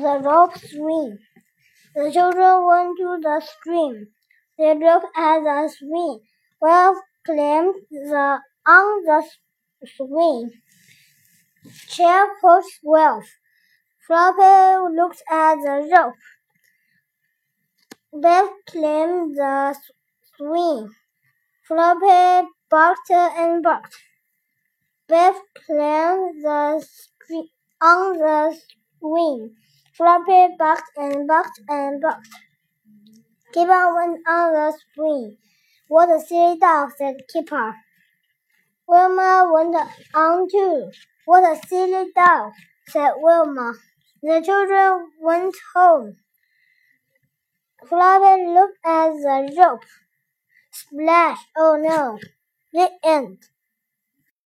the rope swing. The children went to the stream. They looked at the swing. Wilf, climbed the on the swing. Chair pushed Wilf. Floppy looked at the rope. Biff climbed the swing. Floppy barked and barked. Biff climbed the on the swing. Floppy barked and barked and barked. Kipper went on the swing. What a silly dog, said Kipper. Wilma went on too. What a silly dog, said Wilma. The children went home. Floppy looked at the rope. Splash! Oh no! The end.